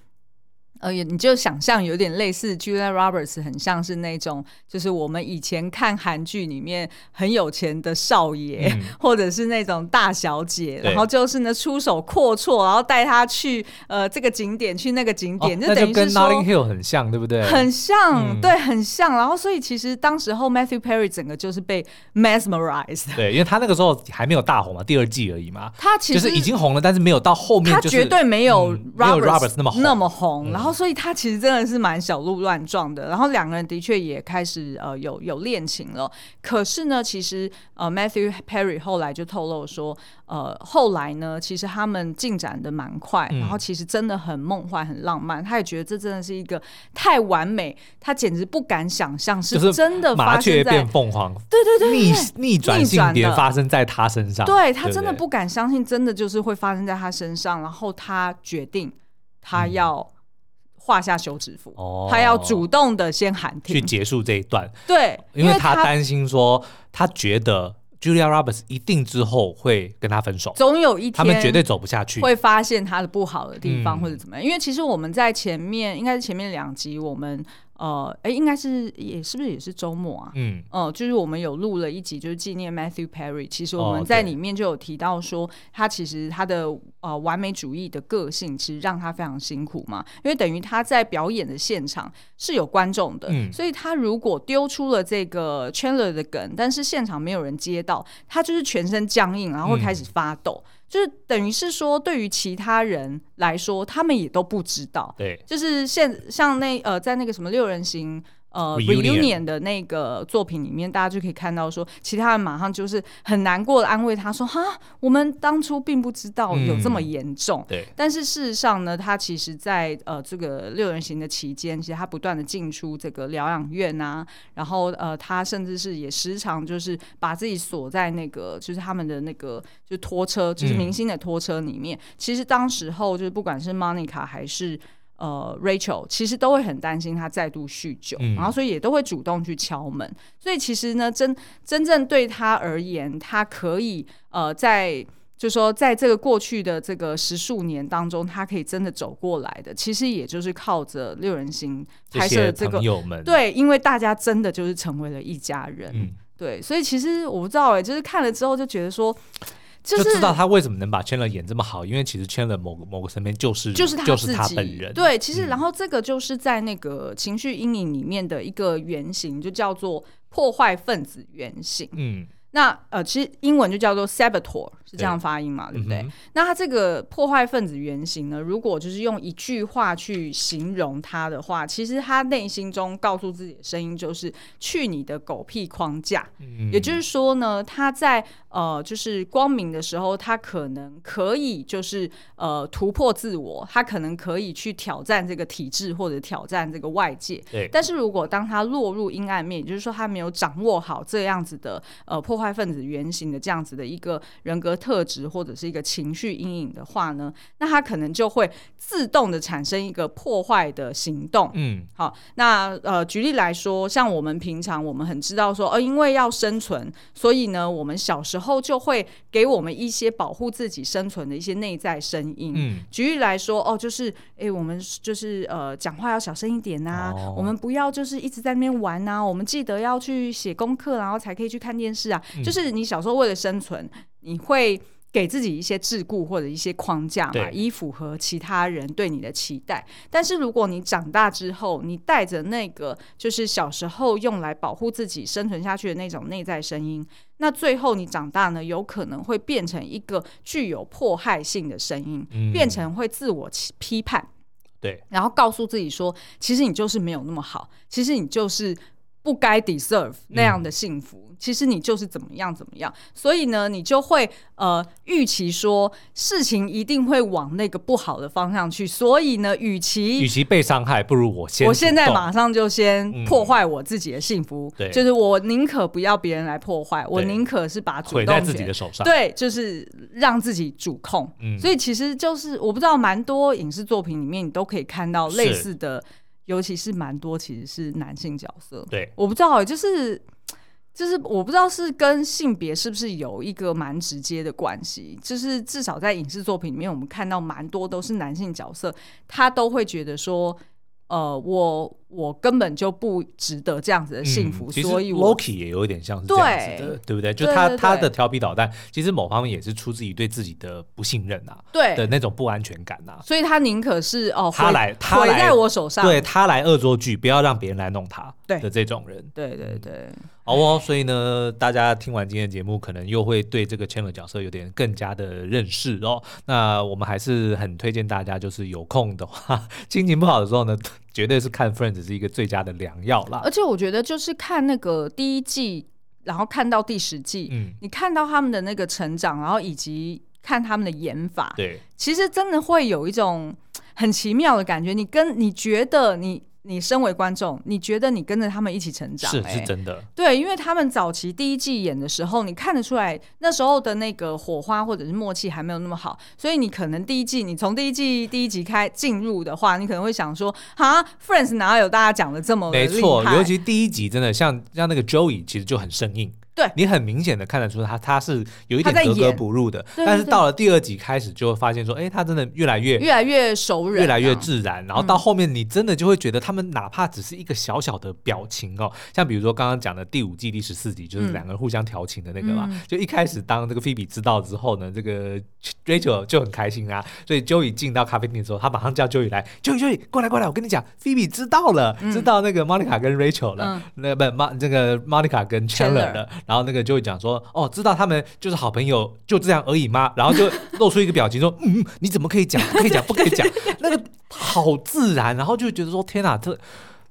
呃，你就想象有点类似 Julia Roberts，很像是那种，就是我们以前看韩剧里面很有钱的少爷，嗯、或者是那种大小姐，然后就是呢出手阔绰，然后带他去呃这个景点，去那个景点，哦、就等于是说跟 Notting Hill 很像，对不对？很像，嗯、对，很像。然后所以其实当时候 Matthew Perry 整个就是被 mesmerized，对，因为他那个时候还没有大红嘛，第二季而已嘛，他其实就是已经红了，但是没有到后面，他绝对没有 Roberts、嗯、没有 Roberts 那么红，那么红，嗯、然后。所以他其实真的是蛮小鹿乱撞的，然后两个人的确也开始呃有有恋情了。可是呢，其实呃 Matthew Perry 后来就透露说，呃后来呢，其实他们进展的蛮快，然后其实真的很梦幻、很浪漫。他也觉得这真的是一个太完美，他简直不敢想象是真的发生在麻雀变凤凰，对对对，逆逆转性别发生在他身上。对，他真的不敢相信，真的就是会发生在他身上。然后他决定，他要。画下休止符，哦、他要主动的先喊停，去结束这一段。对，因为他担心说，他觉得 Julia Roberts 一定之后会跟他分手，总有一天他们绝对走不下去，会发现他的不好的地方或者怎么样。嗯、因为其实我们在前面，应该是前面两集我们。呃，哎，应该是也是不是也是周末啊？嗯，呃，就是我们有录了一集，就是纪念 Matthew Perry。其实我们在里面就有提到说，哦、他其实他的呃完美主义的个性，其实让他非常辛苦嘛。因为等于他在表演的现场是有观众的，嗯、所以他如果丢出了这个 Chandler 的梗，但是现场没有人接到，他就是全身僵硬，然后会开始发抖。嗯就是等于是说，对于其他人来说，他们也都不知道。对，就是现像那呃，在那个什么六人行。呃，reunion 的那个作品里面，大家就可以看到说，其他人马上就是很难过的安慰他说：“哈，我们当初并不知道有这么严重。”对。但是事实上呢，他其实在呃这个六人行的期间，其实他不断的进出这个疗养院啊，然后呃，他甚至是也时常就是把自己锁在那个就是他们的那个就拖车，就是明星的拖车里面。其实当时候就是不管是 Monica 还是。呃，Rachel 其实都会很担心他再度酗酒，嗯、然后所以也都会主动去敲门。所以其实呢，真真正对他而言，他可以呃，在就说，在这个过去的这个十数年当中，他可以真的走过来的，其实也就是靠着六人行拍摄的这个对，因为大家真的就是成为了一家人，嗯、对，所以其实我不知道哎、欸，就是看了之后就觉得说。就知道他为什么能把 Chandler 演这么好，因为其实 Chandler 某个某个身边就是就是他就是他本人。对，其实然后这个就是在那个情绪阴影里面的一个原型，就叫做破坏分子原型。嗯，那呃，其实英文就叫做 saboteur，是这样发音嘛？对，对不对？嗯、那他这个破坏分子原型呢？如果就是用一句话去形容他的话，其实他内心中告诉自己的声音就是“去你的狗屁框架”。嗯、也就是说呢，他在呃，就是光明的时候，他可能可以就是呃突破自我，他可能可以去挑战这个体制或者挑战这个外界。对。但是如果当他落入阴暗面，也就是说他没有掌握好这样子的呃破坏分子原型的这样子的一个人格特质或者是一个情绪阴影的话呢，那他可能就会自动的产生一个破坏的行动。嗯，好，那呃，举例来说，像我们平常我们很知道说，呃，因为要生存，所以呢，我们小时候就会给我们一些保护自己生存的一些内在声音。嗯，举例来说，哦，就是，哎，我们就是呃，讲话要小声一点呐、啊，哦、我们不要就是一直在那边玩呐、啊，我们记得要去写功课，然后才可以去看电视啊。嗯、就是你小时候为了生存，你会给自己一些桎梏或者一些框架嘛，以符合其他人对你的期待。但是如果你长大之后，你带着那个就是小时候用来保护自己生存下去的那种内在声音，那最后你长大呢，有可能会变成一个具有迫害性的声音，嗯、变成会自我批判，对，然后告诉自己说，其实你就是没有那么好，其实你就是。不该 deserve 那样的幸福，嗯、其实你就是怎么样怎么样，所以呢，你就会呃预期说事情一定会往那个不好的方向去，所以呢，与其与其被伤害，不如我先我现在马上就先破坏我自己的幸福，对、嗯，就是我宁可不要别人来破坏，我宁可是把主动权毁在自己的手上，对，就是让自己主控，嗯、所以其实就是我不知道蛮多影视作品里面你都可以看到类似的。尤其是蛮多其实是男性角色，对，我不知道，就是就是我不知道是跟性别是不是有一个蛮直接的关系，就是至少在影视作品里面，我们看到蛮多都是男性角色，他都会觉得说。呃，我我根本就不值得这样子的幸福，嗯、所以 Loki 也有一点像是这样子的，对，对不对？就他他的调皮捣蛋，其实某方面也是出自于对自己的不信任啊，对的那种不安全感啊，所以他宁可是哦，他来他来在我手上，对他来恶作剧，不要让别人来弄他，对的这种人，对对对。好哦，所以呢，大家听完今天的节目，可能又会对这个 Chandler 角色有点更加的认识哦。那我们还是很推荐大家，就是有空的话，心情不好的时候呢，绝对是看 Friends 是一个最佳的良药啦。而且我觉得，就是看那个第一季，然后看到第十季，嗯，你看到他们的那个成长，然后以及看他们的演法，对，其实真的会有一种很奇妙的感觉。你跟你觉得你。你身为观众，你觉得你跟着他们一起成长，欸，是是真的。对，因为他们早期第一季演的时候，你看得出来那时候的那个火花或者是默契还没有那么好，所以你可能第一季，你从第一季第一集开进入的话，你可能会想说，啊，Friends 哪有大家讲的这么？没错，尤其第一集真的像像那个 Joey，其实就很生硬。对，你很明显的看得出他他是有一点格格不入的，但是到了第二集开始就会发现说，哎，他真的越来越越来越熟人，越来越自然。然后到后面你真的就会觉得他们哪怕只是一个小小的表情哦，像比如说刚刚讲的第五季第十四集，就是两个人互相调情的那个嘛，就一开始当这个菲比知道之后呢，这个 Rachel 就很开心啊，所以 Joey 进到咖啡店之后，他马上叫 Joey 来，Joey Joey 过来过来，我跟你讲，菲比知道了，知道那个 Monica 跟 Rachel 了，那不 Mon 这个 Monica 跟 Chandler 了，然后那个就会讲说。哦，知道他们就是好朋友，就这样而已吗？然后就露出一个表情说：“嗯，你怎么可以讲？不可以讲，不可以讲。”那个好自然，然后就觉得说：“天哪，这……”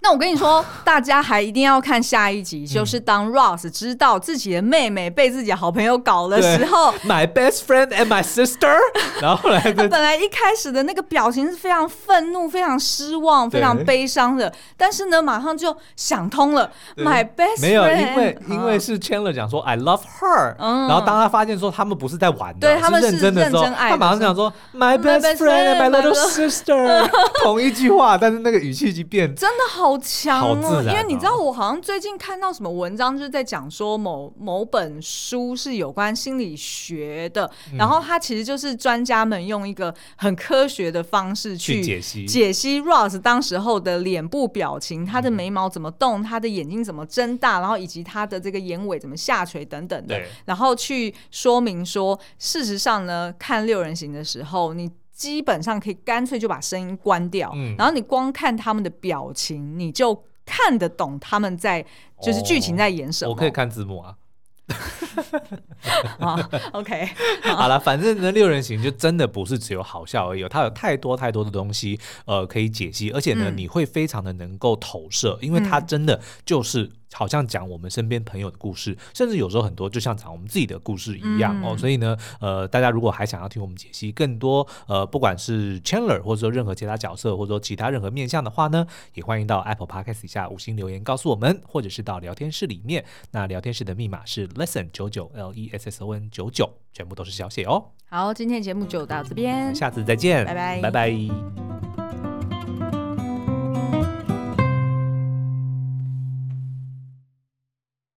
那我跟你说，大家还一定要看下一集，就是当 Ross 知道自己的妹妹被自己好朋友搞的时候，My best friend and my sister。然后后来他本来一开始的那个表情是非常愤怒、非常失望、非常悲伤的，但是呢，马上就想通了。My best friend 没有，因为因为是 Chandler 讲说 I love her，然后当他发现说他们不是在玩的，对他们是认真的时候，他马上讲说 My best friend and my little sister，同一句话，但是那个语气已经变，真的好。好强哦！哦，因为你知道，我好像最近看到什么文章，就是在讲说某某本书是有关心理学的，嗯、然后它其实就是专家们用一个很科学的方式去解析解析 Ross 当时候的脸部表情，他的眉毛怎么动，他的眼睛怎么睁大，然后以及他的这个眼尾怎么下垂等等的，然后去说明说，事实上呢，看六人行的时候，你。基本上可以干脆就把声音关掉，嗯、然后你光看他们的表情，你就看得懂他们在就是剧情在演什么。哦、我可以看字幕啊。好，OK，好了，反正呢，六人行就真的不是只有好笑而已，它有太多太多的东西呃可以解析，而且呢，嗯、你会非常的能够投射，因为它真的就是。好像讲我们身边朋友的故事，甚至有时候很多就像讲我们自己的故事一样、嗯、哦。所以呢，呃，大家如果还想要听我们解析更多，呃，不管是 Chandler 或者说任何其他角色，或者说其他任何面向的话呢，也欢迎到 Apple Podcast 底下五星留言告诉我们，或者是到聊天室里面。那聊天室的密码是 Lesson 九九 L E S S O N 九九，全部都是小写哦。好，今天节目就到这边，下次再见，拜拜，拜拜。